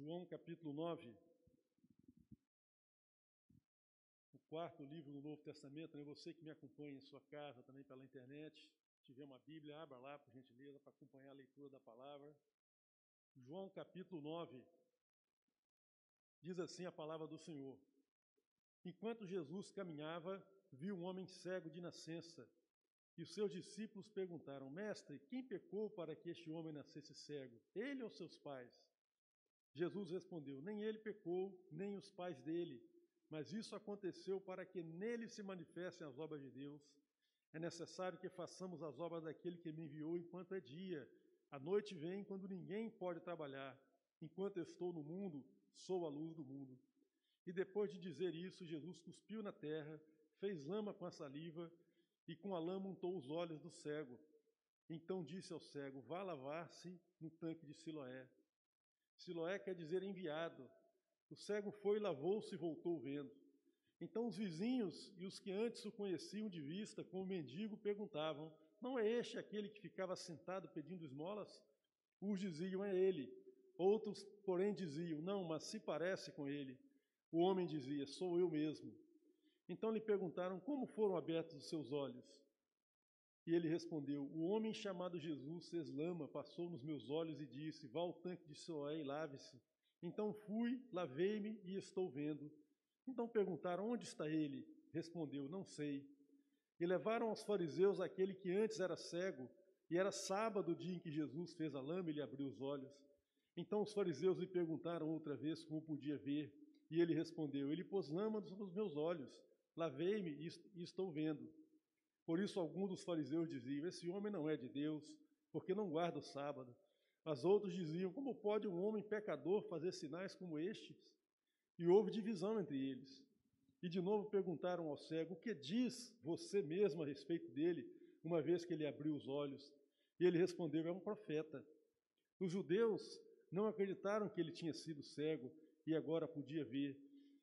João capítulo 9, o quarto livro do Novo Testamento, né? você que me acompanha em sua casa, também pela internet, tiver uma Bíblia, abra lá, por gentileza, para acompanhar a leitura da palavra. João capítulo 9, diz assim a palavra do Senhor. Enquanto Jesus caminhava, viu um homem cego de nascença, e os seus discípulos perguntaram: Mestre, quem pecou para que este homem nascesse cego? Ele ou seus pais? Jesus respondeu: Nem ele pecou, nem os pais dele, mas isso aconteceu para que nele se manifestem as obras de Deus. É necessário que façamos as obras daquele que me enviou enquanto é dia. A noite vem quando ninguém pode trabalhar. Enquanto estou no mundo, sou a luz do mundo. E depois de dizer isso, Jesus cuspiu na terra, fez lama com a saliva e com a lama untou os olhos do cego. Então disse ao cego: Vá lavar-se no tanque de Siloé. Siloé quer dizer enviado. O cego foi, lavou-se e voltou vendo. Então os vizinhos e os que antes o conheciam de vista como mendigo perguntavam: Não é este aquele que ficava sentado pedindo esmolas? Uns diziam: É ele. Outros, porém, diziam: Não, mas se parece com ele. O homem dizia: Sou eu mesmo. Então lhe perguntaram: Como foram abertos os seus olhos? E ele respondeu: O homem chamado Jesus fez lama, passou nos meus olhos e disse: Vá ao tanque de Soé e lave-se. Então fui, lavei-me e estou vendo. Então perguntaram: Onde está ele? Respondeu: Não sei. E levaram aos fariseus aquele que antes era cego, e era sábado o dia em que Jesus fez a lama e lhe abriu os olhos. Então os fariseus lhe perguntaram outra vez como podia ver, e ele respondeu: Ele pôs lama nos meus olhos, lavei-me e estou vendo. Por isso, alguns dos fariseus diziam: Esse homem não é de Deus, porque não guarda o sábado. Mas outros diziam: Como pode um homem pecador fazer sinais como estes? E houve divisão entre eles. E de novo perguntaram ao cego: O que diz você mesmo a respeito dele, uma vez que ele abriu os olhos? E ele respondeu: É um profeta. Os judeus não acreditaram que ele tinha sido cego e agora podia ver.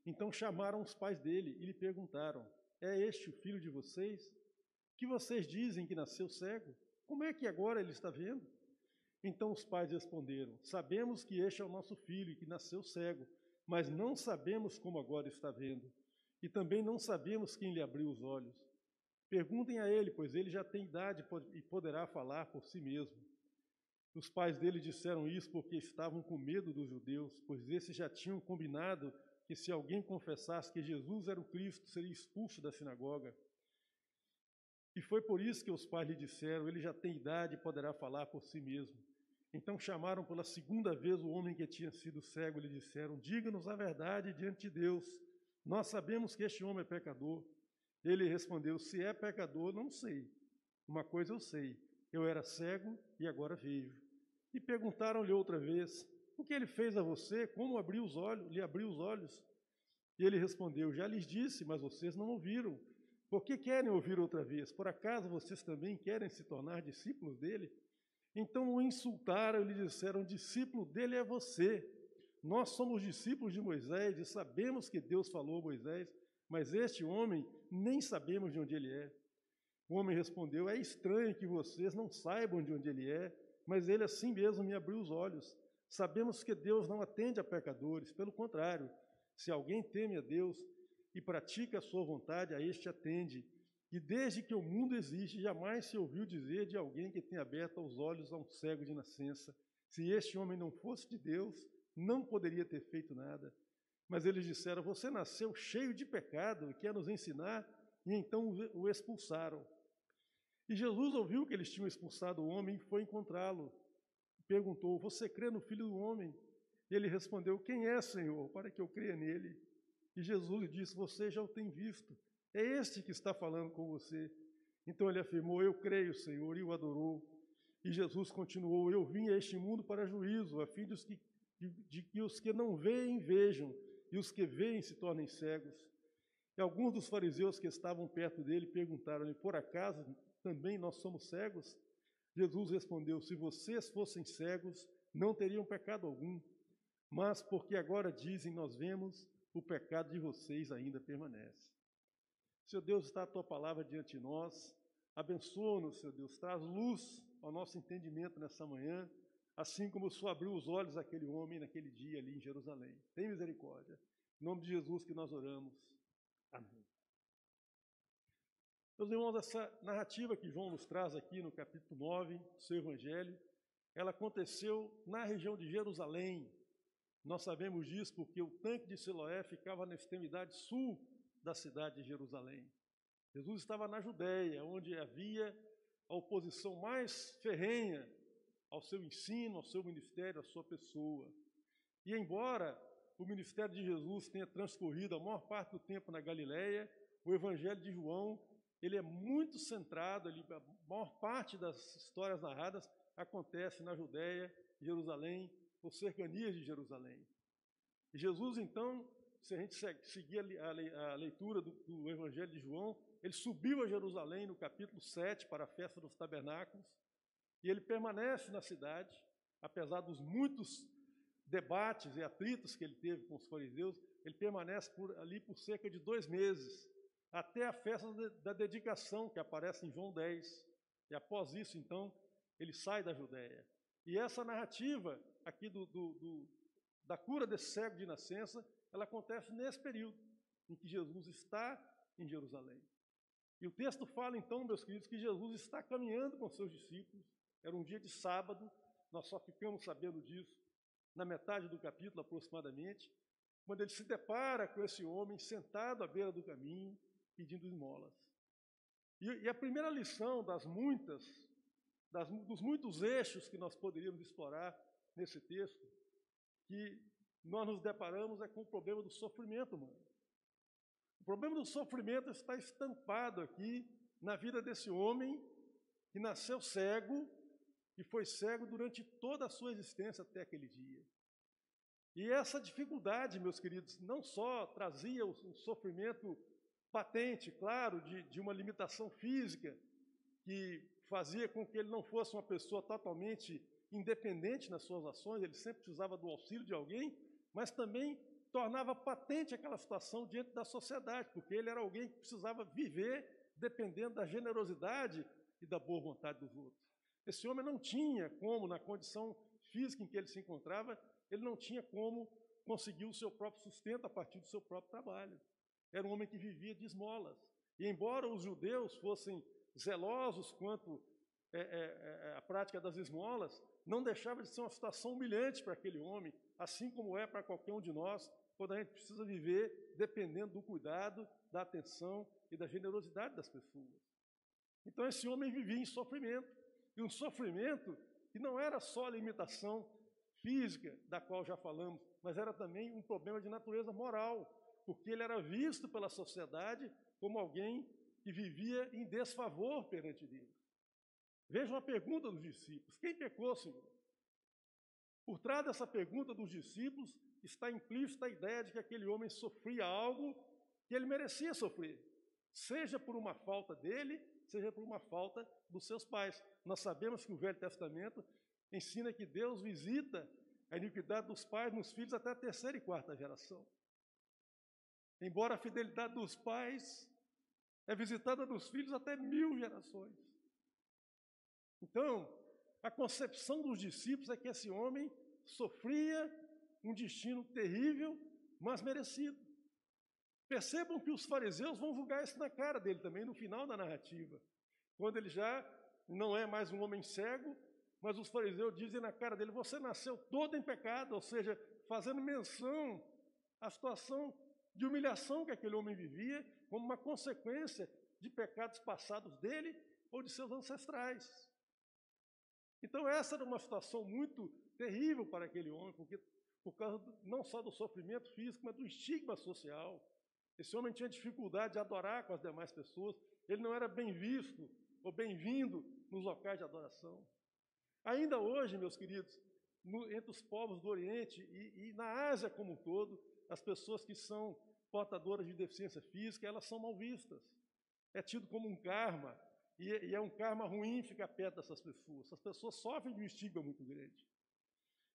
Então chamaram os pais dele e lhe perguntaram: É este o filho de vocês? Que vocês dizem que nasceu cego? Como é que agora ele está vendo? Então os pais responderam: Sabemos que este é o nosso filho e que nasceu cego, mas não sabemos como agora está vendo. E também não sabemos quem lhe abriu os olhos. Perguntem a ele, pois ele já tem idade e poderá falar por si mesmo. Os pais dele disseram isso porque estavam com medo dos judeus, pois esses já tinham combinado que se alguém confessasse que Jesus era o Cristo, seria expulso da sinagoga. E foi por isso que os pais lhe disseram: Ele já tem idade e poderá falar por si mesmo. Então chamaram pela segunda vez o homem que tinha sido cego e lhe disseram: Diga-nos a verdade diante de Deus. Nós sabemos que este homem é pecador. Ele respondeu: Se é pecador, não sei. Uma coisa eu sei: eu era cego e agora vejo. E perguntaram-lhe outra vez: O que ele fez a você? Como abriu os olhos? Lhe abriu os olhos? E ele respondeu: Já lhes disse, mas vocês não ouviram. Por que querem ouvir outra vez? Por acaso vocês também querem se tornar discípulos dele? Então o insultaram e lhe disseram: discípulo dele é você. Nós somos discípulos de Moisés e sabemos que Deus falou a Moisés, mas este homem nem sabemos de onde ele é. O homem respondeu: É estranho que vocês não saibam de onde ele é, mas ele assim mesmo me abriu os olhos. Sabemos que Deus não atende a pecadores, pelo contrário, se alguém teme a Deus, e pratica a sua vontade, a este atende. E desde que o mundo existe, jamais se ouviu dizer de alguém que tenha aberto os olhos a um cego de nascença. Se este homem não fosse de Deus, não poderia ter feito nada. Mas eles disseram: Você nasceu cheio de pecado e quer nos ensinar? E então o expulsaram. E Jesus ouviu que eles tinham expulsado o homem e foi encontrá-lo. Perguntou: Você crê no filho do homem? Ele respondeu: Quem é, Senhor, para que eu creia nele? E Jesus lhe disse: Você já o tem visto, é este que está falando com você. Então ele afirmou: Eu creio, Senhor, e o adorou. E Jesus continuou: Eu vim a este mundo para juízo, a fim de, que, de, de que os que não veem vejam, e os que veem se tornem cegos. E alguns dos fariseus que estavam perto dele perguntaram-lhe: Por acaso também nós somos cegos? Jesus respondeu: Se vocês fossem cegos, não teriam pecado algum. Mas porque agora dizem, nós vemos, o pecado de vocês ainda permanece. Senhor Deus, está a tua palavra diante de nós. Abençoa-nos, Senhor Deus. Traz luz ao nosso entendimento nessa manhã. assim como o Senhor abriu os olhos daquele homem naquele dia ali em Jerusalém. Tem misericórdia. Em nome de Jesus que nós oramos. Amém. Meus irmãos, essa narrativa que João nos traz aqui no capítulo 9 do seu Evangelho, ela aconteceu na região de Jerusalém. Nós sabemos disso porque o tanque de Siloé ficava na extremidade sul da cidade de Jerusalém. Jesus estava na Judéia, onde havia a oposição mais ferrenha ao seu ensino, ao seu ministério, à sua pessoa. E embora o ministério de Jesus tenha transcorrido a maior parte do tempo na Galiléia, o evangelho de João ele é muito centrado, ali, a maior parte das histórias narradas acontece na Judéia, Jerusalém, ou cercanias de Jerusalém. E Jesus, então, se a gente seguir a leitura do, do Evangelho de João, ele subiu a Jerusalém no capítulo 7 para a festa dos tabernáculos, e ele permanece na cidade, apesar dos muitos debates e atritos que ele teve com os fariseus, ele permanece por, ali por cerca de dois meses, até a festa da dedicação, que aparece em João 10. E após isso, então, ele sai da Judéia. E essa narrativa aqui do, do, do, da cura desse cego de nascença, ela acontece nesse período em que Jesus está em Jerusalém. E o texto fala, então, meus queridos, que Jesus está caminhando com seus discípulos. Era um dia de sábado, nós só ficamos sabendo disso na metade do capítulo aproximadamente, quando ele se depara com esse homem sentado à beira do caminho, pedindo esmolas. E, e a primeira lição das muitas, das, dos muitos eixos que nós poderíamos explorar nesse texto, que nós nos deparamos é com o problema do sofrimento humano. O problema do sofrimento está estampado aqui na vida desse homem que nasceu cego e foi cego durante toda a sua existência até aquele dia. E essa dificuldade, meus queridos, não só trazia um sofrimento patente, claro, de, de uma limitação física, que fazia com que ele não fosse uma pessoa totalmente independente nas suas ações, ele sempre precisava do auxílio de alguém, mas também tornava patente aquela situação diante da sociedade, porque ele era alguém que precisava viver dependendo da generosidade e da boa vontade dos outros. Esse homem não tinha como, na condição física em que ele se encontrava, ele não tinha como conseguir o seu próprio sustento a partir do seu próprio trabalho era um homem que vivia de esmolas. E embora os judeus fossem zelosos quanto é, é, é, a prática das esmolas, não deixava de ser uma situação humilhante para aquele homem, assim como é para qualquer um de nós, quando a gente precisa viver dependendo do cuidado, da atenção e da generosidade das pessoas. Então esse homem vivia em sofrimento, e um sofrimento que não era só a limitação física, da qual já falamos, mas era também um problema de natureza moral, porque ele era visto pela sociedade como alguém que vivia em desfavor perante Deus. Vejam a pergunta dos discípulos: quem pecou, Senhor? Por trás dessa pergunta dos discípulos está implícita a ideia de que aquele homem sofria algo que ele merecia sofrer, seja por uma falta dele, seja por uma falta dos seus pais. Nós sabemos que o Velho Testamento ensina que Deus visita a iniquidade dos pais nos filhos até a terceira e quarta geração. Embora a fidelidade dos pais é visitada nos filhos até mil gerações. Então, a concepção dos discípulos é que esse homem sofria um destino terrível, mas merecido. Percebam que os fariseus vão julgar isso na cara dele também no final da narrativa, quando ele já não é mais um homem cego, mas os fariseus dizem na cara dele: Você nasceu todo em pecado, ou seja, fazendo menção à situação de humilhação que aquele homem vivia, como uma consequência de pecados passados dele ou de seus ancestrais. Então, essa era uma situação muito terrível para aquele homem, porque por causa não só do sofrimento físico, mas do estigma social. Esse homem tinha dificuldade de adorar com as demais pessoas, ele não era bem visto ou bem-vindo nos locais de adoração. Ainda hoje, meus queridos, no, entre os povos do Oriente e, e na Ásia como um todo, as pessoas que são portadoras de deficiência física, elas são mal vistas. É tido como um karma, e, e é um karma ruim ficar perto dessas pessoas. Essas pessoas sofrem de um estigma muito grande.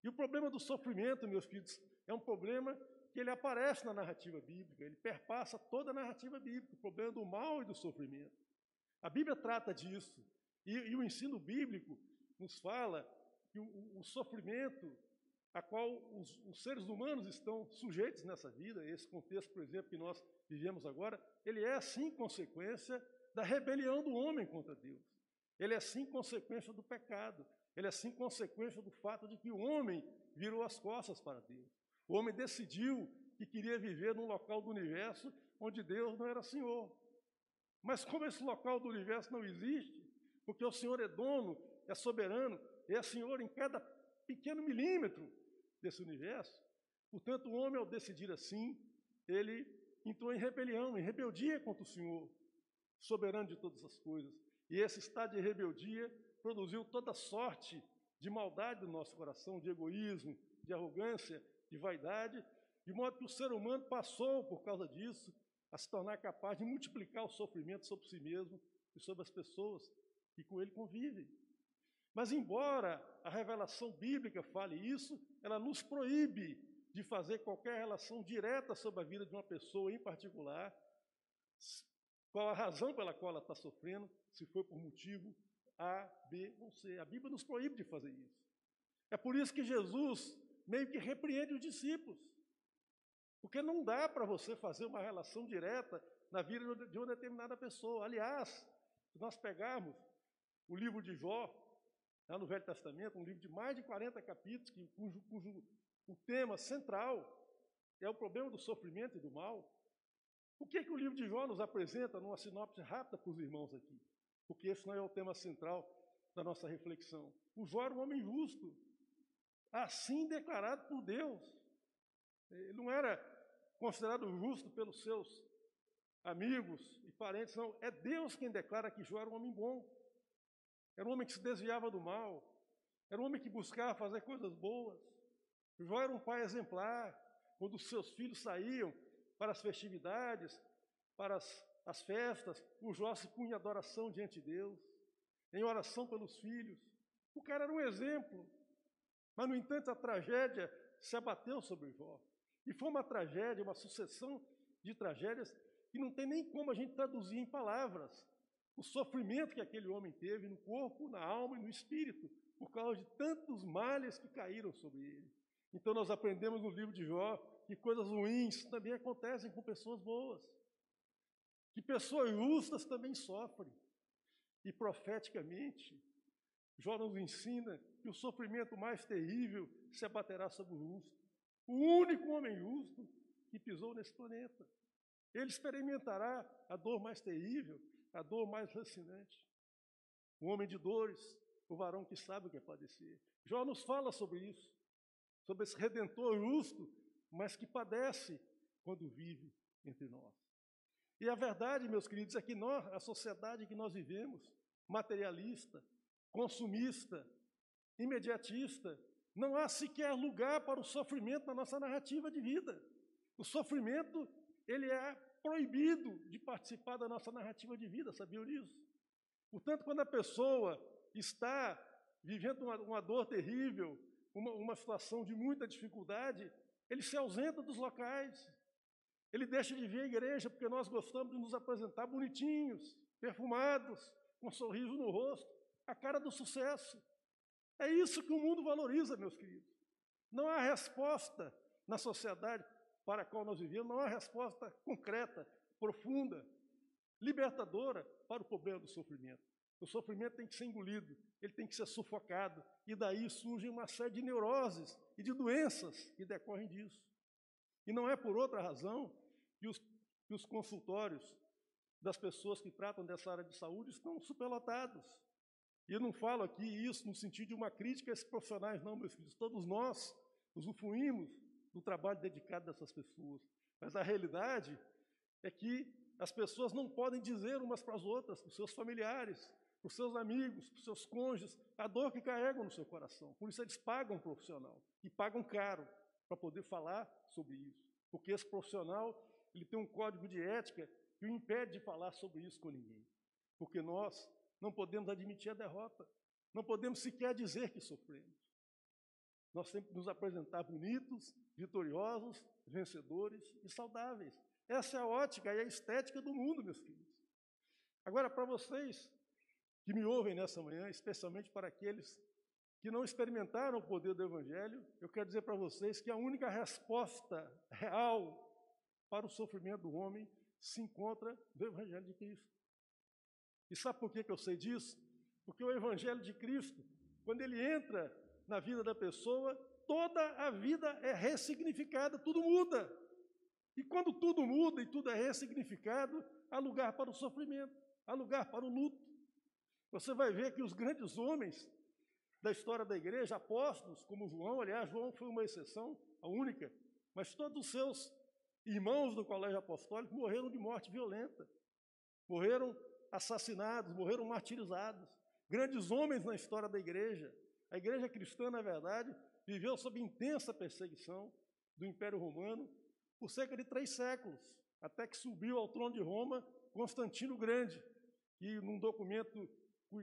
E o problema do sofrimento, meus filhos, é um problema que ele aparece na narrativa bíblica, ele perpassa toda a narrativa bíblica, o problema do mal e do sofrimento. A Bíblia trata disso, e, e o ensino bíblico nos fala que o, o sofrimento a qual os, os, seres humanos estão sujeitos nessa vida, esse contexto, por exemplo, que nós vivemos agora, ele é sim consequência da rebelião do homem contra Deus. Ele é sim consequência do pecado. Ele é sim consequência do fato de que o homem virou as costas para Deus. O homem decidiu que queria viver num local do universo onde Deus não era Senhor. Mas como esse local do universo não existe, porque o Senhor é dono, é soberano, é Senhor em cada pequeno milímetro desse universo, portanto, o homem, ao decidir assim, ele entrou em rebelião, em rebeldia contra o Senhor, soberano de todas as coisas. E esse estado de rebeldia produziu toda sorte de maldade no nosso coração, de egoísmo, de arrogância, de vaidade, de modo que o ser humano passou, por causa disso, a se tornar capaz de multiplicar o sofrimento sobre si mesmo e sobre as pessoas que com ele convivem. Mas, embora a revelação bíblica fale isso, ela nos proíbe de fazer qualquer relação direta sobre a vida de uma pessoa em particular, qual a razão pela qual ela está sofrendo, se foi por motivo A, B ou C. A Bíblia nos proíbe de fazer isso. É por isso que Jesus meio que repreende os discípulos. Porque não dá para você fazer uma relação direta na vida de uma determinada pessoa. Aliás, se nós pegarmos o livro de Jó, lá no Velho Testamento, um livro de mais de 40 capítulos, que, cujo, cujo o tema central é o problema do sofrimento e do mal. O que, é que o livro de Jó nos apresenta numa sinopse rápida para os irmãos aqui? Porque esse não é o tema central da nossa reflexão. O Jó era um homem justo, assim declarado por Deus. Ele não era considerado justo pelos seus amigos e parentes, não. É Deus quem declara que Jó era um homem bom. Era um homem que se desviava do mal. Era um homem que buscava fazer coisas boas. Jó era um pai exemplar. Quando os seus filhos saíam para as festividades, para as, as festas, o Jó se punha em adoração diante de Deus, em oração pelos filhos. O cara era um exemplo. Mas, no entanto, a tragédia se abateu sobre Jó. E foi uma tragédia, uma sucessão de tragédias que não tem nem como a gente traduzir em palavras o sofrimento que aquele homem teve no corpo, na alma e no espírito, por causa de tantos males que caíram sobre ele. Então nós aprendemos no livro de Jó que coisas ruins também acontecem com pessoas boas, que pessoas justas também sofrem. E profeticamente, Jó nos ensina que o sofrimento mais terrível se abaterá sobre o justo. O único homem justo que pisou nesse planeta. Ele experimentará a dor mais terrível, a dor mais lancinante. O homem de dores, o varão que sabe o que é padecer. Jó nos fala sobre isso, sobre esse redentor justo, mas que padece quando vive entre nós. E a verdade, meus queridos, é que nós, a sociedade que nós vivemos, materialista, consumista, imediatista, não há sequer lugar para o sofrimento na nossa narrativa de vida. O sofrimento, ele é proibido de participar da nossa narrativa de vida, sabiam disso? Portanto, quando a pessoa está vivendo uma, uma dor terrível, uma, uma situação de muita dificuldade, ele se ausenta dos locais, ele deixa de vir à igreja, porque nós gostamos de nos apresentar bonitinhos, perfumados, com um sorriso no rosto, a cara do sucesso. É isso que o mundo valoriza, meus queridos. Não há resposta na sociedade para a qual nós vivemos, não há resposta concreta, profunda, libertadora para o problema do sofrimento. O sofrimento tem que ser engolido, ele tem que ser sufocado, e daí surge uma série de neuroses e de doenças que decorrem disso. E não é por outra razão que os, que os consultórios das pessoas que tratam dessa área de saúde estão superlotados. E eu não falo aqui isso no sentido de uma crítica a esses profissionais, não, meus filhos. Todos nós usufruímos do trabalho dedicado dessas pessoas. Mas a realidade é que as pessoas não podem dizer umas para as outras, para os seus familiares, para os seus amigos, para os seus cônjuges, a dor que carregam no seu coração. Por isso eles pagam um profissional e pagam caro para poder falar sobre isso. Porque esse profissional ele tem um código de ética que o impede de falar sobre isso com ninguém. Porque nós não podemos admitir a derrota, não podemos sequer dizer que sofremos. Nós que nos apresentar bonitos, vitoriosos, vencedores e saudáveis. Essa é a ótica e a estética do mundo, meus queridos. Agora, para vocês que me ouvem nessa manhã, especialmente para aqueles que não experimentaram o poder do Evangelho, eu quero dizer para vocês que a única resposta real para o sofrimento do homem se encontra no Evangelho de Cristo. E sabe por que, que eu sei disso? Porque o Evangelho de Cristo, quando ele entra na vida da pessoa, toda a vida é ressignificada, tudo muda. E quando tudo muda e tudo é ressignificado, há lugar para o sofrimento, há lugar para o luto. Você vai ver que os grandes homens da história da igreja, apóstolos como João, aliás, João foi uma exceção, a única, mas todos os seus irmãos do colégio apostólico morreram de morte violenta, morreram assassinados, morreram martirizados. Grandes homens na história da igreja. A igreja cristã, na verdade, viveu sob intensa perseguição do Império Romano por cerca de três séculos, até que subiu ao trono de Roma Constantino Grande, e num documento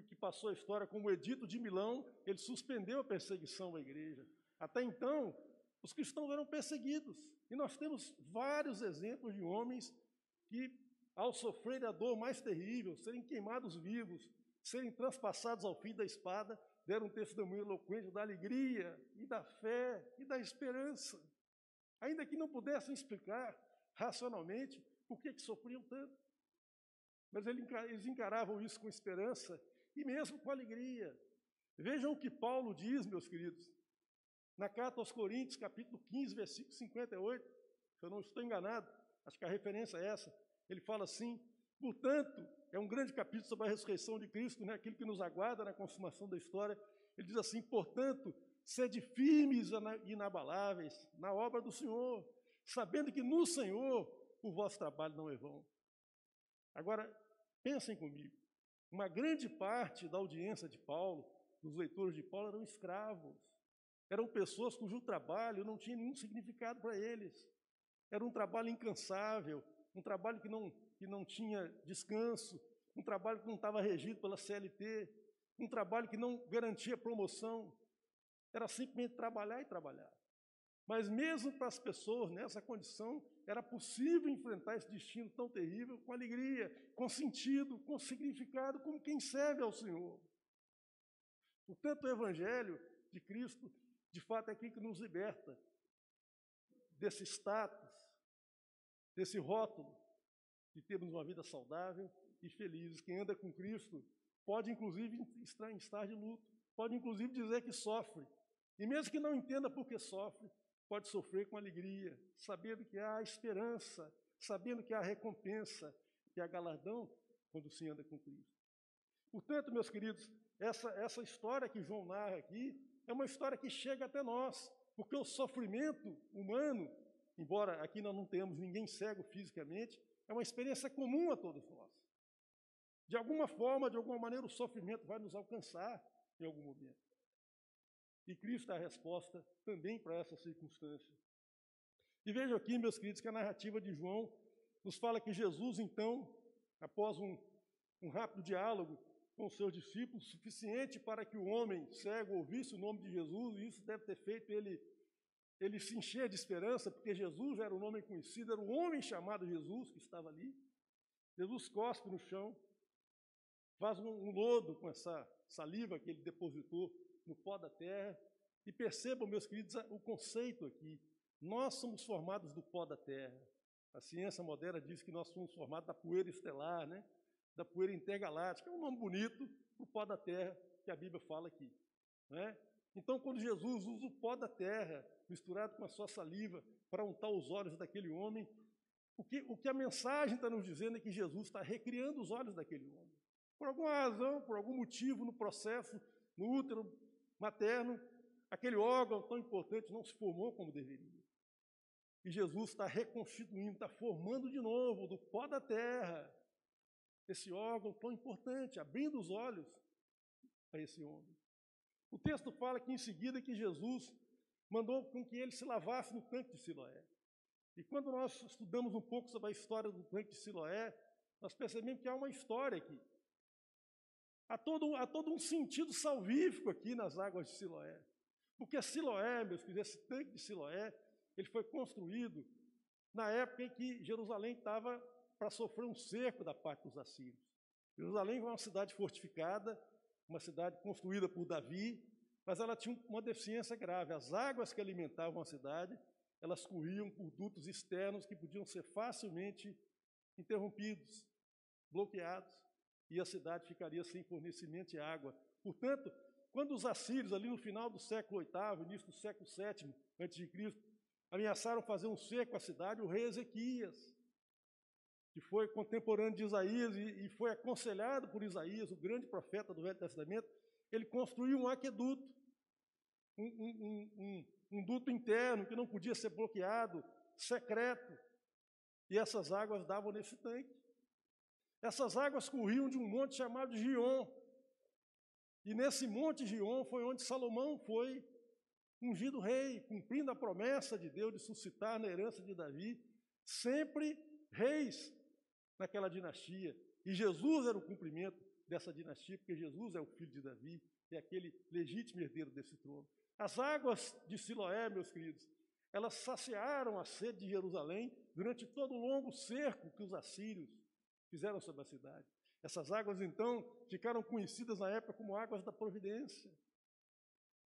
que passou a história como Edito de Milão, ele suspendeu a perseguição à igreja. Até então, os cristãos eram perseguidos. E nós temos vários exemplos de homens que, ao sofrer a dor mais terrível, serem queimados vivos, serem transpassados ao fim da espada, deram um testemunho eloquente da alegria e da fé e da esperança. Ainda que não pudessem explicar racionalmente por que, que sofriam tanto. Mas eles encaravam isso com esperança e mesmo com alegria. Vejam o que Paulo diz, meus queridos, na carta aos Coríntios, capítulo 15, versículo 58, se eu não estou enganado, acho que a referência é essa. Ele fala assim: portanto, é um grande capítulo sobre a ressurreição de Cristo, né, aquilo que nos aguarda na consumação da história. Ele diz assim: portanto, sede firmes e inabaláveis na obra do Senhor, sabendo que no Senhor o vosso trabalho não é vão. Agora, pensem comigo. Uma grande parte da audiência de Paulo, dos leitores de Paulo, eram escravos. Eram pessoas cujo trabalho não tinha nenhum significado para eles. Era um trabalho incansável, um trabalho que não, que não tinha descanso, um trabalho que não estava regido pela CLT, um trabalho que não garantia promoção. Era simplesmente trabalhar e trabalhar. Mas mesmo para as pessoas nessa condição, era possível enfrentar esse destino tão terrível com alegria, com sentido, com significado, como quem serve ao Senhor. Portanto, o Evangelho de Cristo, de fato, é aquilo que nos liberta desse status, desse rótulo de termos uma vida saudável e feliz. Quem anda com Cristo pode, inclusive, estar de luto, pode, inclusive, dizer que sofre. E mesmo que não entenda por que sofre, pode sofrer com alegria, sabendo que há esperança, sabendo que há recompensa, que há galardão quando se anda com Cristo. Portanto, meus queridos, essa, essa história que João narra aqui é uma história que chega até nós, porque o sofrimento humano, embora aqui nós não tenhamos ninguém cego fisicamente, é uma experiência comum a todos nós. De alguma forma, de alguma maneira, o sofrimento vai nos alcançar em algum momento. E Cristo é a resposta também para essa circunstância. E vejam aqui, meus queridos, que a narrativa de João nos fala que Jesus, então, após um, um rápido diálogo com seus discípulos, suficiente para que o homem cego ouvisse o nome de Jesus, e isso deve ter feito ele, ele se encher de esperança, porque Jesus era um nome conhecido, era um homem chamado Jesus que estava ali. Jesus cospe no chão, faz um, um lodo com essa saliva que ele depositou no pó da terra. E percebam, meus queridos, o conceito aqui. Nós somos formados do pó da terra. A ciência moderna diz que nós somos formados da poeira estelar, né? da poeira intergaláctica. É um nome bonito para o pó da terra que a Bíblia fala aqui. Né? Então, quando Jesus usa o pó da terra, misturado com a sua saliva, para untar os olhos daquele homem, o que, o que a mensagem está nos dizendo é que Jesus está recriando os olhos daquele homem. Por alguma razão, por algum motivo no processo, no útero materno, aquele órgão tão importante não se formou como deveria. E Jesus está reconstituindo, está formando de novo, do pó da terra, esse órgão tão importante, abrindo os olhos a esse homem. O texto fala que em seguida que Jesus mandou com que ele se lavasse no tanque de Siloé. E quando nós estudamos um pouco sobre a história do tanque de Siloé, nós percebemos que há uma história aqui. Há todo, há todo um sentido salvífico aqui nas águas de Siloé. Porque Siloé, meus queridos, esse tanque de Siloé, ele foi construído na época em que Jerusalém estava para sofrer um cerco da parte dos assírios. Jerusalém foi uma cidade fortificada, uma cidade construída por Davi, mas ela tinha uma deficiência grave. As águas que alimentavam a cidade, elas corriam por dutos externos que podiam ser facilmente interrompidos, bloqueados, e a cidade ficaria sem fornecimento de água. Portanto, quando os assírios, ali no final do século VIII, início do século VII a.C., ameaçaram fazer um cerco à cidade, o rei Ezequias, que foi contemporâneo de Isaías e foi aconselhado por Isaías, o grande profeta do Velho Testamento, ele construiu um aqueduto, um, um, um, um duto interno que não podia ser bloqueado, secreto, e essas águas davam nesse tanque. Essas águas corriam de um monte chamado Gion. E nesse monte Gion foi onde Salomão foi ungido rei, cumprindo a promessa de Deus de suscitar na herança de Davi sempre reis naquela dinastia. E Jesus era o cumprimento dessa dinastia, porque Jesus é o filho de Davi, é aquele legítimo herdeiro desse trono. As águas de Siloé, meus queridos, elas saciaram a sede de Jerusalém durante todo o longo cerco que os assírios fizeram sobre a cidade. Essas águas, então, ficaram conhecidas na época como águas da providência,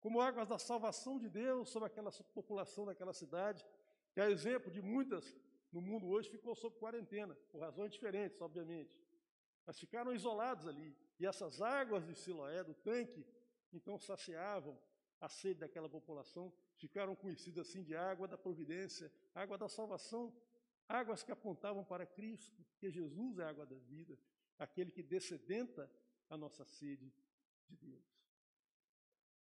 como águas da salvação de Deus sobre aquela população daquela cidade, que, a exemplo de muitas no mundo hoje, ficou sob quarentena, por razões diferentes, obviamente. Mas ficaram isolados ali. E essas águas de Siloé, do tanque, então saciavam a sede daquela população, ficaram conhecidas assim de água da providência, água da salvação, águas que apontavam para Cristo, porque Jesus é a água da vida, aquele que descedenta a nossa sede de Deus.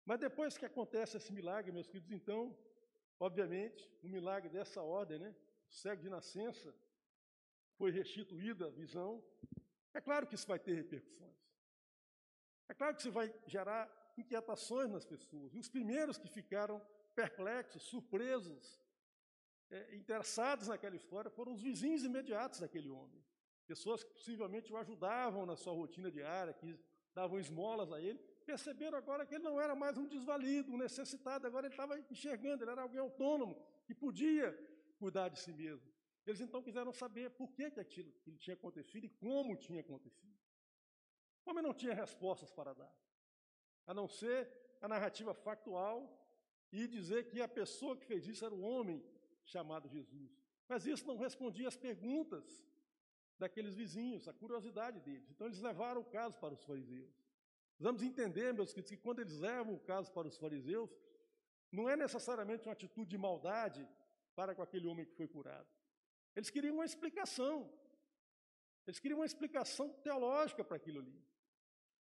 Mas depois que acontece esse milagre, meus queridos, então, obviamente, um milagre dessa ordem, né? O cego de nascença foi restituída a visão. É claro que isso vai ter repercussões. É claro que isso vai gerar inquietações nas pessoas. E os primeiros que ficaram perplexos, surpresos, é, interessados naquela história foram os vizinhos imediatos daquele homem. Pessoas que possivelmente o ajudavam na sua rotina diária, que davam esmolas a ele, perceberam agora que ele não era mais um desvalido, um necessitado, agora ele estava enxergando, ele era alguém autônomo, que podia cuidar de si mesmo. Eles então quiseram saber por que, que aquilo que tinha acontecido e como tinha acontecido. O homem não tinha respostas para dar, a não ser a narrativa factual e dizer que a pessoa que fez isso era o homem chamado Jesus. Mas isso não respondia às perguntas daqueles vizinhos, a curiosidade deles. Então eles levaram o caso para os fariseus. Vamos entender, meus queridos, que quando eles levam o caso para os fariseus, não é necessariamente uma atitude de maldade para com aquele homem que foi curado. Eles queriam uma explicação. Eles queriam uma explicação teológica para aquilo ali.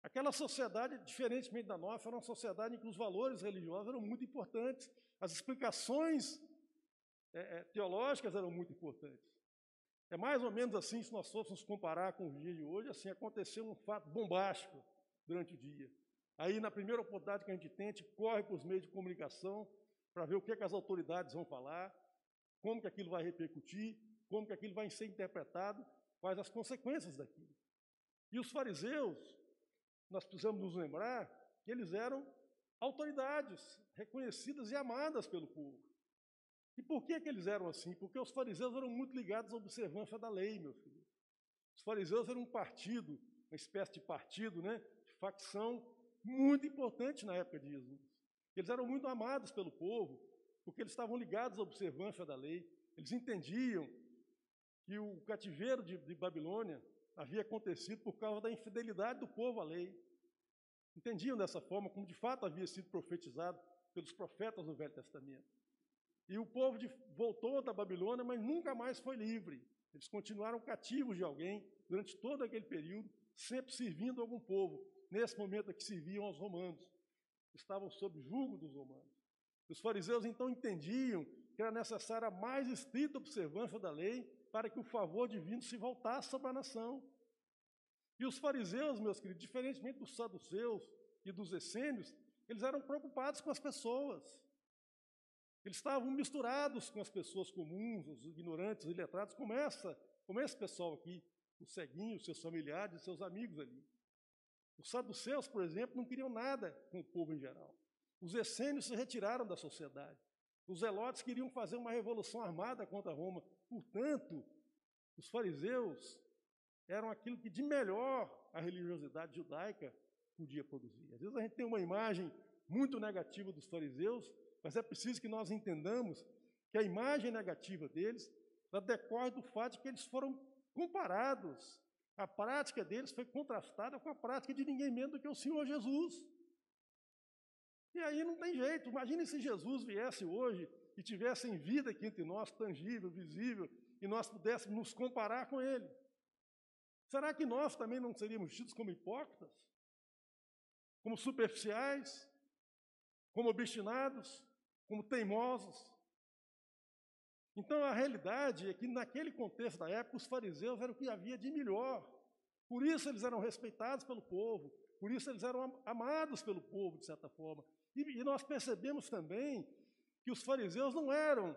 Aquela sociedade, diferentemente da nossa, era uma sociedade em que os valores religiosos eram muito importantes. As explicações é, é, teológicas eram muito importantes. É mais ou menos assim, se nós fôssemos comparar com os dias de hoje, assim, aconteceu um fato bombástico durante o dia. Aí, na primeira oportunidade que a gente tem, a gente corre para os meios de comunicação para ver o que, é que as autoridades vão falar, como que aquilo vai repercutir, como que aquilo vai ser interpretado, quais as consequências daquilo. E os fariseus, nós precisamos nos lembrar que eles eram autoridades reconhecidas e amadas pelo povo. E por que, que eles eram assim? Porque os fariseus eram muito ligados à observância da lei, meus filhos. Os fariseus eram um partido, uma espécie de partido, né, de facção muito importante na época de Jesus. Eles eram muito amados pelo povo, porque eles estavam ligados à observância da lei. Eles entendiam que o cativeiro de, de Babilônia havia acontecido por causa da infidelidade do povo à lei. Entendiam dessa forma, como de fato havia sido profetizado pelos profetas no Velho Testamento. E o povo de, voltou da Babilônia, mas nunca mais foi livre. Eles continuaram cativos de alguém durante todo aquele período, sempre servindo algum povo. Nesse momento é que serviam aos romanos. Estavam sob julgo dos romanos. Os fariseus então entendiam que era necessária a mais estrita observância da lei para que o favor divino se voltasse sobre a nação. E os fariseus, meus queridos, diferentemente dos saduceus e dos essênios, eles eram preocupados com as pessoas. Eles estavam misturados com as pessoas comuns, os ignorantes, os iletrados, como, essa, como esse pessoal aqui, os ceguinhos, seus familiares, seus amigos ali. Os saduceus, por exemplo, não queriam nada com o povo em geral. Os essênios se retiraram da sociedade. Os zelotes queriam fazer uma revolução armada contra Roma. Portanto, os fariseus eram aquilo que de melhor a religiosidade judaica podia produzir. Às vezes a gente tem uma imagem muito negativa dos fariseus, mas é preciso que nós entendamos que a imagem negativa deles ela decorre do fato de que eles foram comparados. A prática deles foi contrastada com a prática de ninguém menos do que o Senhor Jesus. E aí não tem jeito. Imagine se Jesus viesse hoje e tivesse em vida aqui entre nós, tangível, visível, e nós pudéssemos nos comparar com Ele. Será que nós também não seríamos tidos como hipócritas? Como superficiais? Como obstinados? Como teimosos? Então a realidade é que naquele contexto da época, os fariseus eram o que havia de melhor. Por isso eles eram respeitados pelo povo, por isso eles eram amados pelo povo, de certa forma. E, e nós percebemos também que os fariseus não eram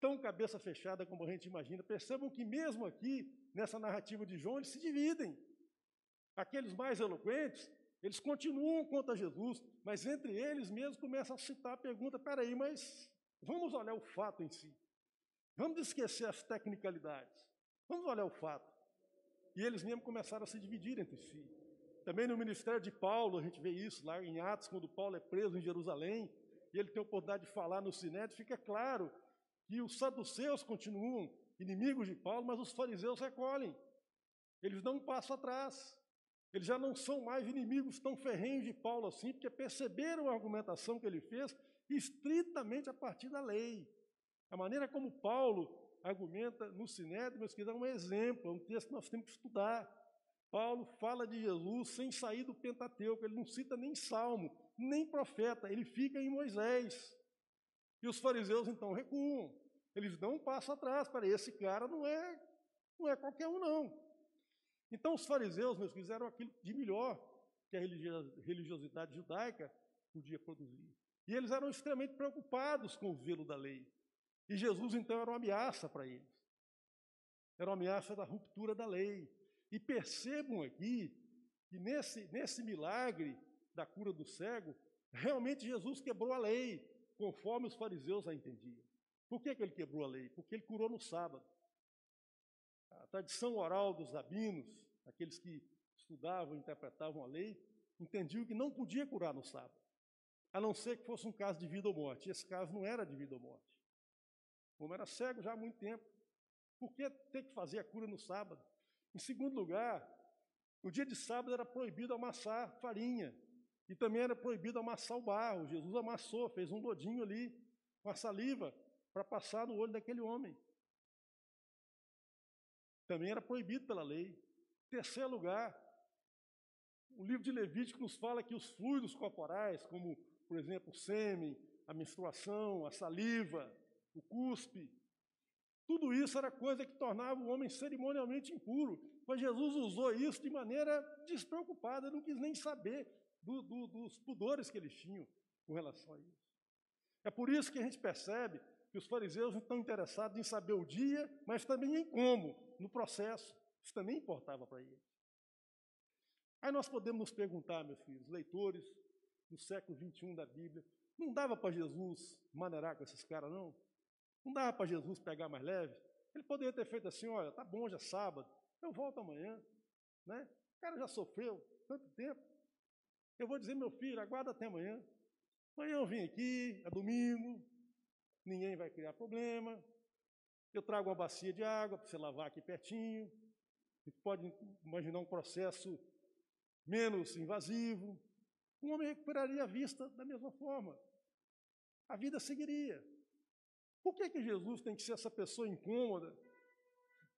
tão cabeça fechada como a gente imagina. Percebam que mesmo aqui, nessa narrativa de João, eles se dividem. Aqueles mais eloquentes, eles continuam contra Jesus, mas entre eles mesmos começam a citar a pergunta: peraí, mas vamos olhar o fato em si. Vamos esquecer as tecnicalidades. Vamos olhar o fato. E eles mesmos começaram a se dividir entre si. Também no ministério de Paulo, a gente vê isso lá em Atos, quando Paulo é preso em Jerusalém, e ele tem a oportunidade de falar no Sinédrio, fica claro que os saduceus continuam inimigos de Paulo, mas os fariseus recolhem. Eles não passam atrás. Eles já não são mais inimigos tão ferrenhos de Paulo assim, porque perceberam a argumentação que ele fez estritamente a partir da lei. A maneira como Paulo argumenta no Sinédrio, meus queridos, é um exemplo, é um texto que nós temos que estudar. Paulo fala de Jesus sem sair do Pentateuco, ele não cita nem Salmo, nem profeta, ele fica em Moisés. E os fariseus então recuam, eles dão um passo atrás, para esse cara não é, não é qualquer um não. Então os fariseus, meus queridos, eram aquilo de melhor que a religiosidade judaica podia produzir. E eles eram extremamente preocupados com o zelo da lei. E Jesus, então, era uma ameaça para eles. Era uma ameaça da ruptura da lei. E percebam aqui que nesse, nesse milagre da cura do cego, realmente Jesus quebrou a lei, conforme os fariseus a entendiam. Por que, que ele quebrou a lei? Porque ele curou no sábado. A tradição oral dos rabinos, aqueles que estudavam interpretavam a lei, entendiam que não podia curar no sábado, a não ser que fosse um caso de vida ou morte. Esse caso não era de vida ou morte. O homem era cego já há muito tempo. Por que ter que fazer a cura no sábado? Em segundo lugar, no dia de sábado era proibido amassar farinha. E também era proibido amassar o barro. Jesus amassou, fez um lodinho ali com a saliva para passar no olho daquele homem. Também era proibido pela lei. Terceiro lugar, o livro de Levítico nos fala que os fluidos corporais, como, por exemplo, o sêmen, a menstruação, a saliva, o cuspe. Tudo isso era coisa que tornava o homem cerimonialmente impuro. Mas Jesus usou isso de maneira despreocupada, não quis nem saber do, do, dos pudores que eles tinham com relação a isso. É por isso que a gente percebe que os fariseus não estão interessados em saber o dia, mas também em como, no processo. Isso também importava para eles. Aí nós podemos nos perguntar, meus filhos, leitores do século XXI da Bíblia, não dava para Jesus maneirar com esses caras, não? Não dava para Jesus pegar mais leve? Ele poderia ter feito assim: olha, tá bom, já é sábado, eu volto amanhã. Né? O cara já sofreu tanto tempo. Eu vou dizer, meu filho, aguarda até amanhã. Amanhã eu vim aqui, é domingo, ninguém vai criar problema. Eu trago uma bacia de água para você lavar aqui pertinho. A gente pode imaginar um processo menos invasivo. Um homem recuperaria a vista da mesma forma. A vida seguiria. Por que, que Jesus tem que ser essa pessoa incômoda,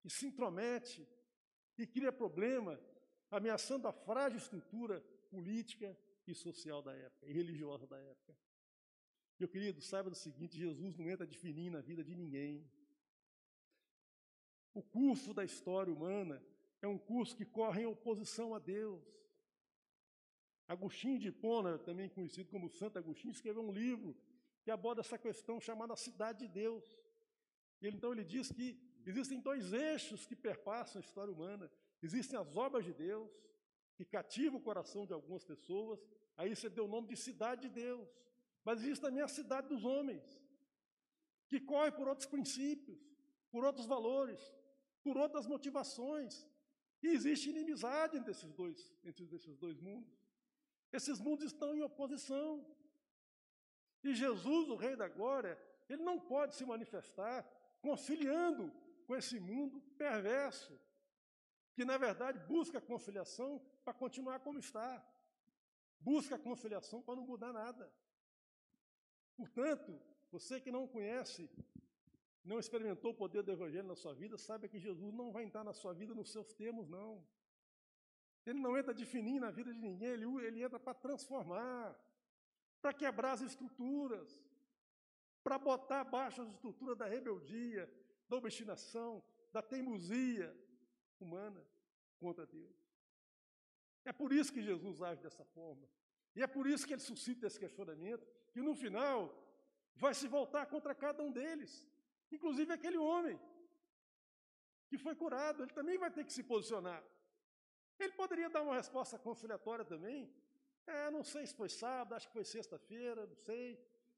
que se intromete e cria problema, ameaçando a frágil estrutura política e social da época, e religiosa da época? Meu querido, saiba do seguinte: Jesus não entra de fininho na vida de ninguém. O curso da história humana é um curso que corre em oposição a Deus. Agostinho de Hipona, também conhecido como Santo Agostinho, escreveu um livro que aborda essa questão chamada cidade de Deus. Ele, então ele diz que existem dois eixos que perpassam a história humana. Existem as obras de Deus, que cativam o coração de algumas pessoas, aí você deu o nome de cidade de Deus. Mas existe também a cidade dos homens, que corre por outros princípios, por outros valores, por outras motivações. E existe inimizade entre esses dois, entre esses dois mundos. Esses mundos estão em oposição. E Jesus, o Rei da Glória, ele não pode se manifestar conciliando com esse mundo perverso, que na verdade busca conciliação para continuar como está, busca conciliação para não mudar nada. Portanto, você que não conhece, não experimentou o poder do Evangelho na sua vida, saiba que Jesus não vai entrar na sua vida nos seus termos, não. Ele não entra definir na vida de ninguém, ele, ele entra para transformar, para quebrar as estruturas, para botar abaixo as estruturas da rebeldia, da obstinação, da teimosia humana contra Deus. É por isso que Jesus age dessa forma. E é por isso que ele suscita esse questionamento, que no final vai se voltar contra cada um deles, inclusive aquele homem que foi curado, ele também vai ter que se posicionar. Ele poderia dar uma resposta conciliatória também. É, não sei se foi sábado, acho que foi sexta-feira, não sei.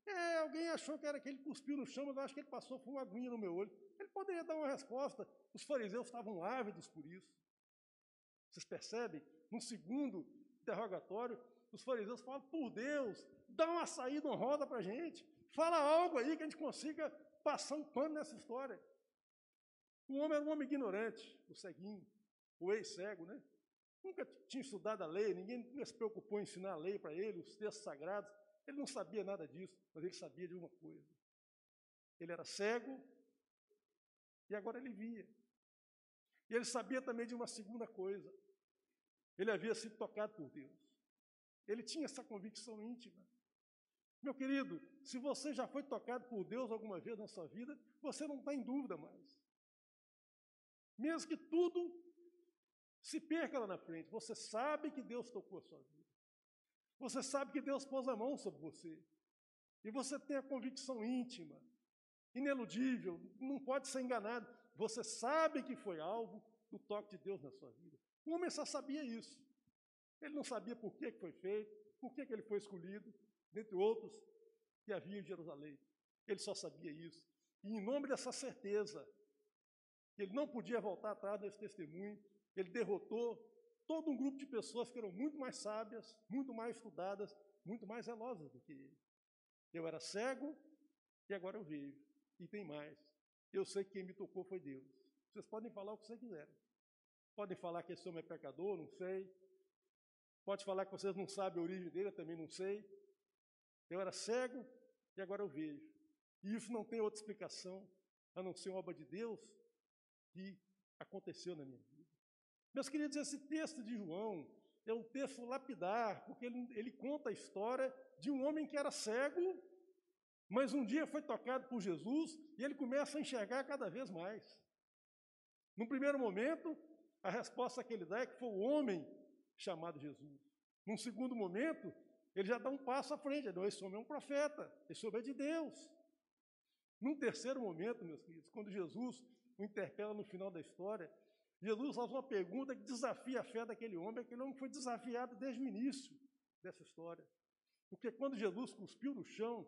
É, alguém achou que era que cuspiu no chão, mas eu acho que ele passou com uma aguinha no meu olho. Poderia dar uma resposta. Os fariseus estavam ávidos por isso. Vocês percebem? No segundo interrogatório, os fariseus falam, por Deus, dá uma saída honrosa para a gente. Fala algo aí que a gente consiga passar um pano nessa história. O homem era um homem ignorante, o ceguinho, o ex-cego, né? Nunca tinha estudado a lei, ninguém se preocupou em ensinar a lei para ele, os textos sagrados. Ele não sabia nada disso, mas ele sabia de uma coisa. Ele era cego e agora ele via. E ele sabia também de uma segunda coisa. Ele havia sido tocado por Deus. Ele tinha essa convicção íntima. Meu querido, se você já foi tocado por Deus alguma vez na sua vida, você não está em dúvida mais. Mesmo que tudo se perca lá na frente, você sabe que Deus tocou a sua vida. Você sabe que Deus pôs a mão sobre você. E você tem a convicção íntima, ineludível, não pode ser enganado. Você sabe que foi alvo do toque de Deus na sua vida. O homem só sabia isso. Ele não sabia por que foi feito, por que ele foi escolhido, dentre outros que havia em Jerusalém. Ele só sabia isso. E em nome dessa certeza, ele não podia voltar atrás desse testemunho, ele derrotou todo um grupo de pessoas que eram muito mais sábias, muito mais estudadas, muito mais zelosas do que ele. Eu era cego e agora eu vejo. E tem mais. Eu sei que quem me tocou foi Deus. Vocês podem falar o que vocês quiserem. Podem falar que esse homem é pecador, não sei. Pode falar que vocês não sabem a origem dele, eu também não sei. Eu era cego e agora eu vejo. E isso não tem outra explicação a não ser obra de Deus que aconteceu na minha vida. Meus queridos, esse texto de João é um texto lapidar, porque ele, ele conta a história de um homem que era cego, mas um dia foi tocado por Jesus e ele começa a enxergar cada vez mais. No primeiro momento, a resposta que ele dá é que foi o homem chamado Jesus. Num segundo momento, ele já dá um passo à frente. Não, esse homem é um profeta, esse homem é de Deus. Num terceiro momento, meus queridos, quando Jesus o interpela no final da história, Jesus faz uma pergunta que desafia a fé daquele homem, aquele homem foi desafiado desde o início dessa história. Porque quando Jesus cuspiu no chão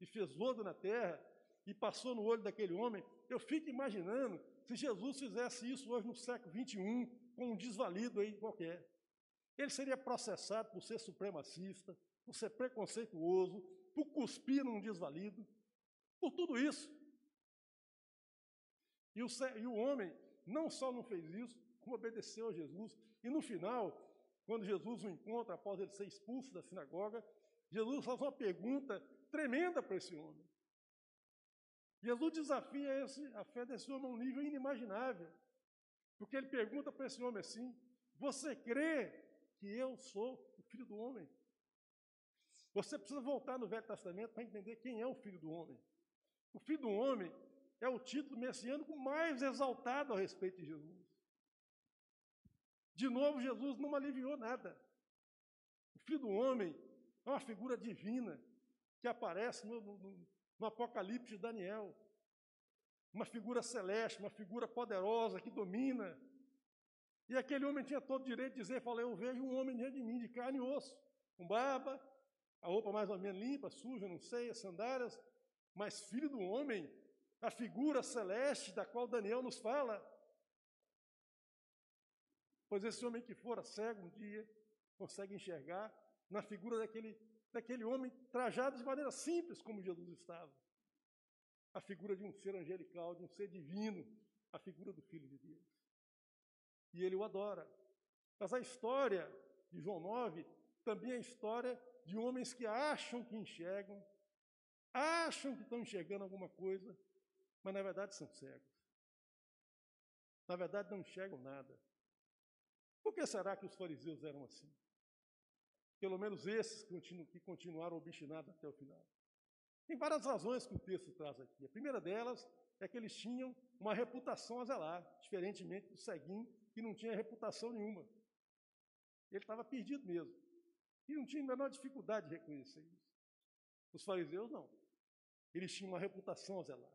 e fez lodo na terra e passou no olho daquele homem, eu fico imaginando se Jesus fizesse isso hoje no século XXI, com um desvalido aí qualquer. Ele seria processado por ser supremacista, por ser preconceituoso, por cuspir num desvalido, por tudo isso. E o, e o homem não só não fez isso, como obedeceu a Jesus. E no final, quando Jesus o encontra, após ele ser expulso da sinagoga, Jesus faz uma pergunta tremenda para esse homem. Jesus desafia esse, a fé desse homem a um nível inimaginável. Porque ele pergunta para esse homem assim: Você crê que eu sou o filho do homem? Você precisa voltar no Velho Testamento para entender quem é o filho do homem. O filho do homem é o título messiânico mais exaltado a respeito de Jesus. De novo, Jesus não aliviou nada. O filho do homem é uma figura divina que aparece no, no, no Apocalipse de Daniel. Uma figura celeste, uma figura poderosa que domina. E aquele homem tinha todo o direito de dizer: falei, eu vejo um homem diante de mim, de carne e osso, com barba, a roupa mais ou menos limpa, suja, não sei, as sandálias, mas filho do homem a figura celeste da qual Daniel nos fala. Pois esse homem que fora cego um dia consegue enxergar na figura daquele daquele homem trajado de maneira simples como Jesus estava. A figura de um ser angelical, de um ser divino, a figura do Filho de Deus. E ele o adora. Mas a história de João 9 também é a história de homens que acham que enxergam, acham que estão enxergando alguma coisa, mas na verdade são cegos. Na verdade não enxergam nada. Por que será que os fariseus eram assim? Pelo menos esses que continuaram obstinados até o final. Tem várias razões que o texto traz aqui. A primeira delas é que eles tinham uma reputação a zelar, diferentemente do ceguinho, que não tinha reputação nenhuma. Ele estava perdido mesmo. E não tinha a menor dificuldade de reconhecer isso. Os fariseus não. Eles tinham uma reputação a zelar.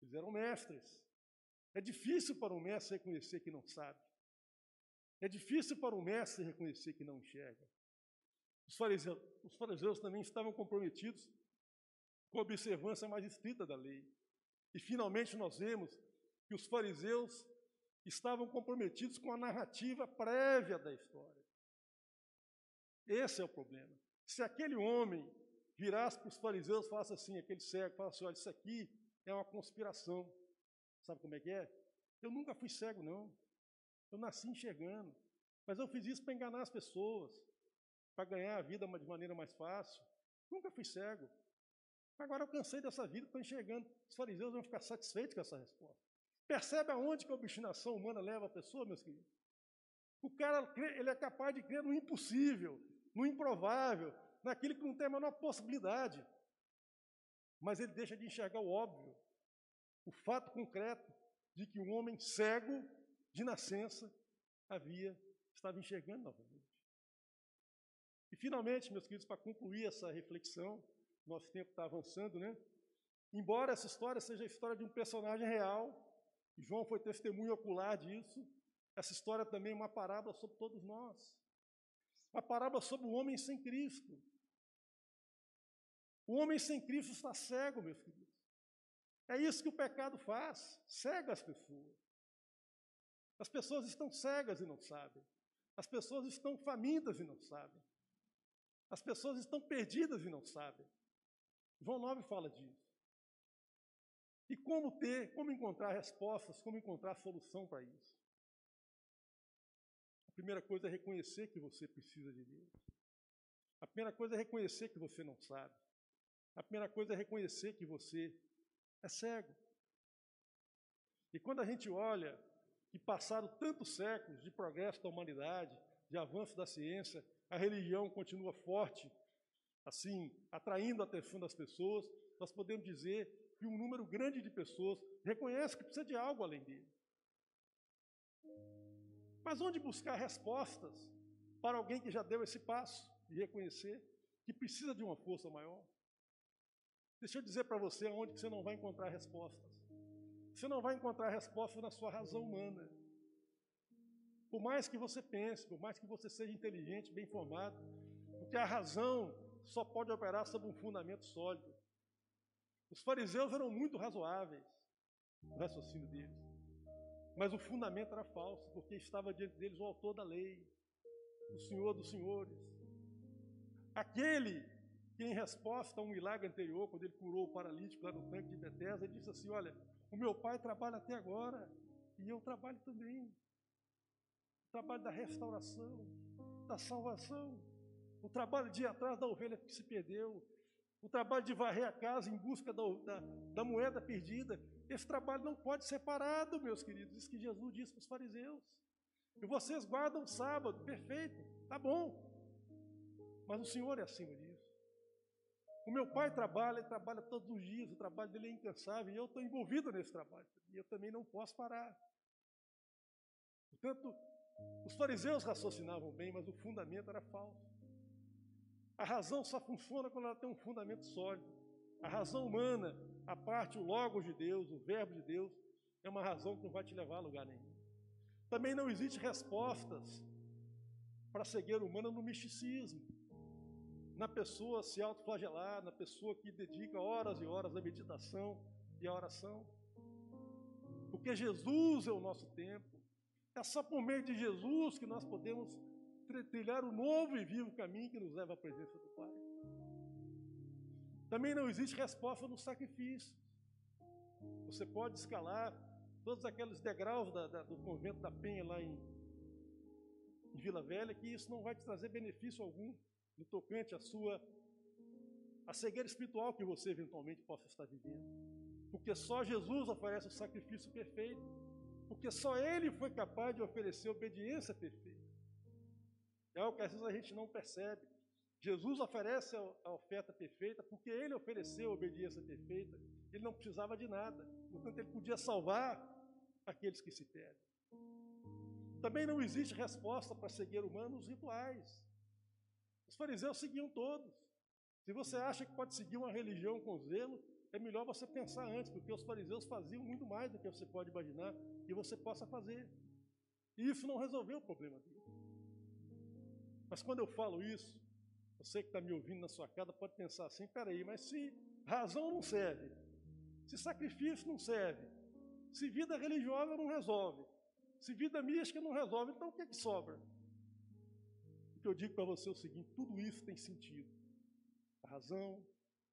Eles eram mestres. É difícil para um mestre reconhecer que não sabe. É difícil para um mestre reconhecer que não enxerga. Os fariseus, os fariseus também estavam comprometidos com a observância mais estrita da lei. E finalmente nós vemos que os fariseus estavam comprometidos com a narrativa prévia da história. Esse é o problema. Se aquele homem virasse para os fariseus e falasse assim, aquele cego, falasse assim, olha, isso aqui é uma conspiração. Sabe como é que é? Eu nunca fui cego, não. Eu nasci enxergando. Mas eu fiz isso para enganar as pessoas, para ganhar a vida de maneira mais fácil. Nunca fui cego. Agora eu cansei dessa vida, estou enxergando. Os fariseus vão ficar satisfeitos com essa resposta. Percebe aonde que a obstinação humana leva a pessoa, meus queridos? O cara ele é capaz de crer no impossível, no improvável, naquilo que não tem a menor possibilidade. Mas ele deixa de enxergar o óbvio, o fato concreto de que um homem cego de nascença havia, estava enxergando novamente. E finalmente, meus queridos, para concluir essa reflexão, nosso tempo está avançando, né? Embora essa história seja a história de um personagem real, João foi testemunho ocular disso, essa história também é uma parábola sobre todos nós. Uma parábola sobre o homem sem Cristo. O homem sem Cristo está cego, meus queridos. É isso que o pecado faz, cega as pessoas. As pessoas estão cegas e não sabem. As pessoas estão famintas e não sabem. As pessoas estão perdidas e não sabem. João 9 fala disso. E como ter, como encontrar respostas, como encontrar solução para isso? A primeira coisa é reconhecer que você precisa de Deus. A primeira coisa é reconhecer que você não sabe. A primeira coisa é reconhecer que você é cego. E quando a gente olha que passaram tantos séculos de progresso da humanidade, de avanço da ciência, a religião continua forte, assim, atraindo a atenção das pessoas, nós podemos dizer que um número grande de pessoas reconhece que precisa de algo além dele. Mas onde buscar respostas para alguém que já deu esse passo de reconhecer que precisa de uma força maior? Deixa eu dizer para você onde você não vai encontrar respostas. Você não vai encontrar respostas na sua razão humana. Por mais que você pense, por mais que você seja inteligente, bem formado, porque a razão só pode operar sob um fundamento sólido. Os fariseus eram muito razoáveis no raciocínio deles. Mas o fundamento era falso, porque estava diante deles o autor da lei, o Senhor dos senhores. Aquele que, em resposta a um milagre anterior, quando ele curou o paralítico lá no tanque de Bethesda, ele disse assim: Olha, o meu pai trabalha até agora, e eu trabalho também. O trabalho da restauração, da salvação, o trabalho de ir atrás da ovelha que se perdeu, o trabalho de varrer a casa em busca da, da, da moeda perdida. Esse trabalho não pode ser parado, meus queridos, isso que Jesus disse para os fariseus. E vocês guardam o sábado, perfeito, tá bom. Mas o Senhor é acima disso. O meu pai trabalha, ele trabalha todos os dias, o trabalho dele é incansável, e eu estou envolvido nesse trabalho, e eu também não posso parar. Portanto, os fariseus raciocinavam bem, mas o fundamento era falso. A razão só funciona quando ela tem um fundamento sólido. A razão humana, a parte, o Logos de Deus, o Verbo de Deus, é uma razão que não vai te levar a lugar nenhum. Também não existe respostas para a cegueira humana no misticismo, na pessoa se autoflagelar, na pessoa que dedica horas e horas à meditação e à oração. Porque Jesus é o nosso tempo. É só por meio de Jesus que nós podemos trilhar o novo e vivo caminho que nos leva à presença do Pai. Também não existe resposta no sacrifício. Você pode escalar todos aqueles degraus da, da, do convento da Penha lá em, em Vila Velha, que isso não vai te trazer benefício algum no tocante à sua a cegueira espiritual que você eventualmente possa estar vivendo. Porque só Jesus oferece o sacrifício perfeito. Porque só Ele foi capaz de oferecer obediência perfeita. É algo que às vezes a gente não percebe. Jesus oferece a oferta perfeita porque Ele ofereceu a obediência perfeita. Ele não precisava de nada. Portanto, Ele podia salvar aqueles que se perdem. Também não existe resposta para seguir humanos rituais. Os fariseus seguiam todos. Se você acha que pode seguir uma religião com zelo, é melhor você pensar antes, porque os fariseus faziam muito mais do que você pode imaginar e você possa fazer. E isso não resolveu o problema dele. Mas quando eu falo isso, você que está me ouvindo na sua casa pode pensar assim: peraí, mas se razão não serve, se sacrifício não serve, se vida religiosa não resolve, se vida mística não resolve, então o que, é que sobra? O que eu digo para você é o seguinte: tudo isso tem sentido. A razão,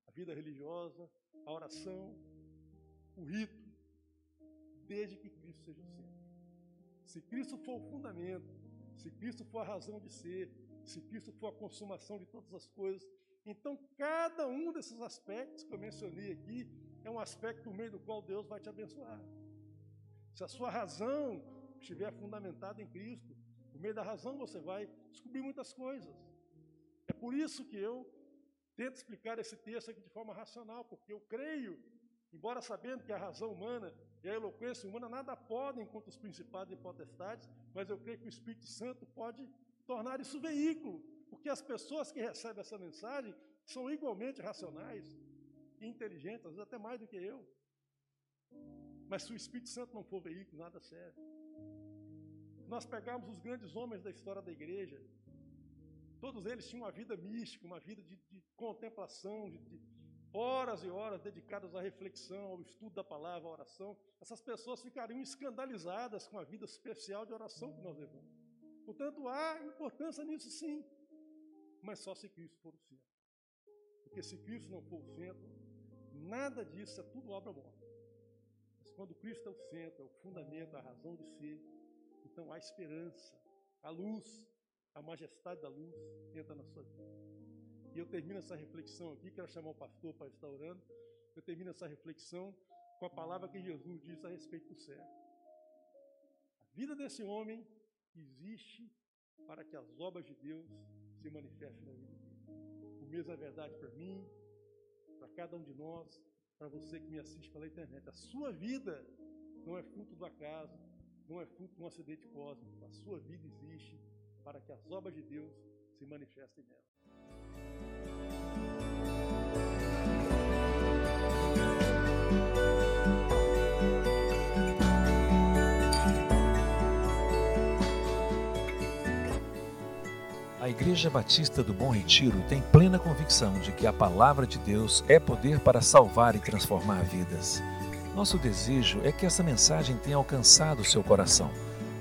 a vida religiosa, a oração, o rito, desde que Cristo seja o centro. Se Cristo for o fundamento, se Cristo for a razão de ser, se Cristo for a consumação de todas as coisas, então cada um desses aspectos que eu mencionei aqui é um aspecto por meio do qual Deus vai te abençoar. Se a sua razão estiver fundamentada em Cristo, por meio da razão você vai descobrir muitas coisas. É por isso que eu tento explicar esse texto aqui de forma racional, porque eu creio, embora sabendo que a razão humana e a eloquência humana nada podem contra os principados e potestades, mas eu creio que o Espírito Santo pode tornar isso veículo, porque as pessoas que recebem essa mensagem são igualmente racionais e inteligentes, às vezes até mais do que eu. Mas se o Espírito Santo não for veículo, nada serve. Nós pegamos os grandes homens da história da igreja, todos eles tinham uma vida mística, uma vida de, de contemplação, de, de horas e horas dedicadas à reflexão, ao estudo da palavra, à oração. Essas pessoas ficariam escandalizadas com a vida especial de oração que nós levamos. Portanto, há importância nisso sim, mas só se Cristo for o centro. Porque se Cristo não for o centro, nada disso é tudo obra morta. Mas quando Cristo é o centro, é o fundamento, a razão de ser, então há esperança, a luz, a majestade da luz entra na sua vida. E eu termino essa reflexão aqui, quero chamar o pastor para estar orando. Eu termino essa reflexão com a palavra que Jesus diz a respeito do céu. A vida desse homem existe para que as obras de Deus se manifestem na vida dele. O mesmo é verdade para mim, para cada um de nós, para você que me assiste pela internet. A sua vida não é fruto do acaso, não é fruto de um acidente cósmico. A sua vida existe para que as obras de Deus se manifestem nela. A Igreja Batista do Bom Retiro tem plena convicção de que a palavra de Deus é poder para salvar e transformar vidas. Nosso desejo é que essa mensagem tenha alcançado seu coração.